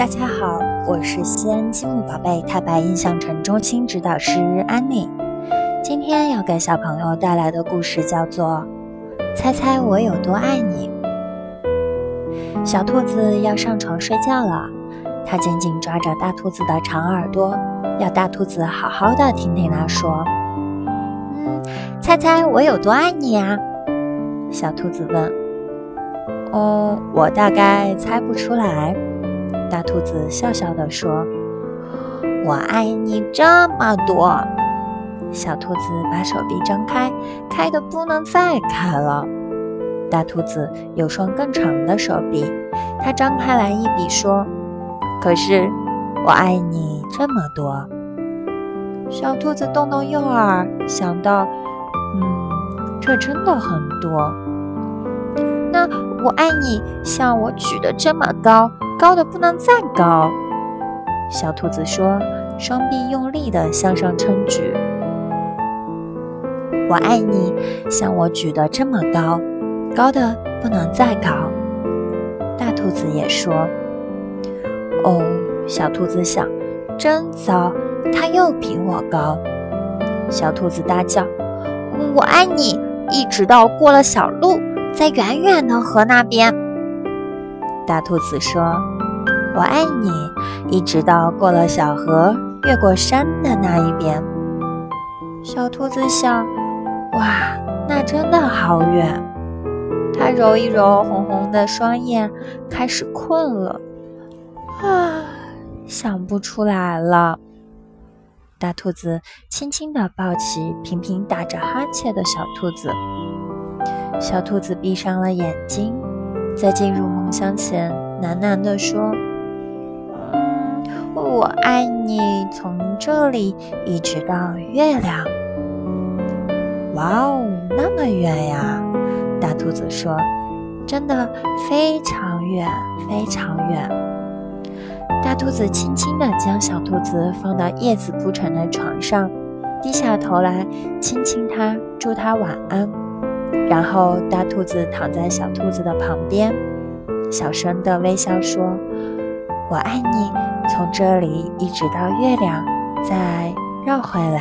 大家好，我是西安积木宝贝太白印象城中心指导师安妮。今天要给小朋友带来的故事叫做《猜猜我有多爱你》。小兔子要上床睡觉了，它紧紧抓着大兔子的长耳朵，要大兔子好好的听听它说：“嗯，猜猜我有多爱你呀？”小兔子问。“哦，我大概猜不出来。”大兔子笑笑地说：“我爱你这么多。”小兔子把手臂张开，开的不能再开了。大兔子有双更长的手臂，它张开来一比说：“可是我爱你这么多。”小兔子动动右耳，想到：“嗯，这真的很多。”那我爱你像我举得这么高。高的不能再高，小兔子说，双臂用力地向上撑举。我爱你，像我举得这么高，高的不能再高。大兔子也说。哦，小兔子想，真糟，它又比我高。小兔子大叫：“我爱你，一直到过了小路，在远远的河那边。”大兔子说：“我爱你，一直到过了小河，越过山的那一边。”小兔子想：“哇，那真的好远。”它揉一揉红红的双眼，开始困了。啊，想不出来了。大兔子轻轻地抱起频频打着哈欠的小兔子，小兔子闭上了眼睛，在进入梦乡前。喃喃地说：“嗯，我爱你，从这里一直到月亮。哇哦，那么远呀！”大兔子说：“真的非常远，非常远。”大兔子轻轻地将小兔子放到叶子铺成的床上，低下头来亲亲它，祝它晚安。然后，大兔子躺在小兔子的旁边。小声的微笑说：“我爱你，从这里一直到月亮，再绕回来。”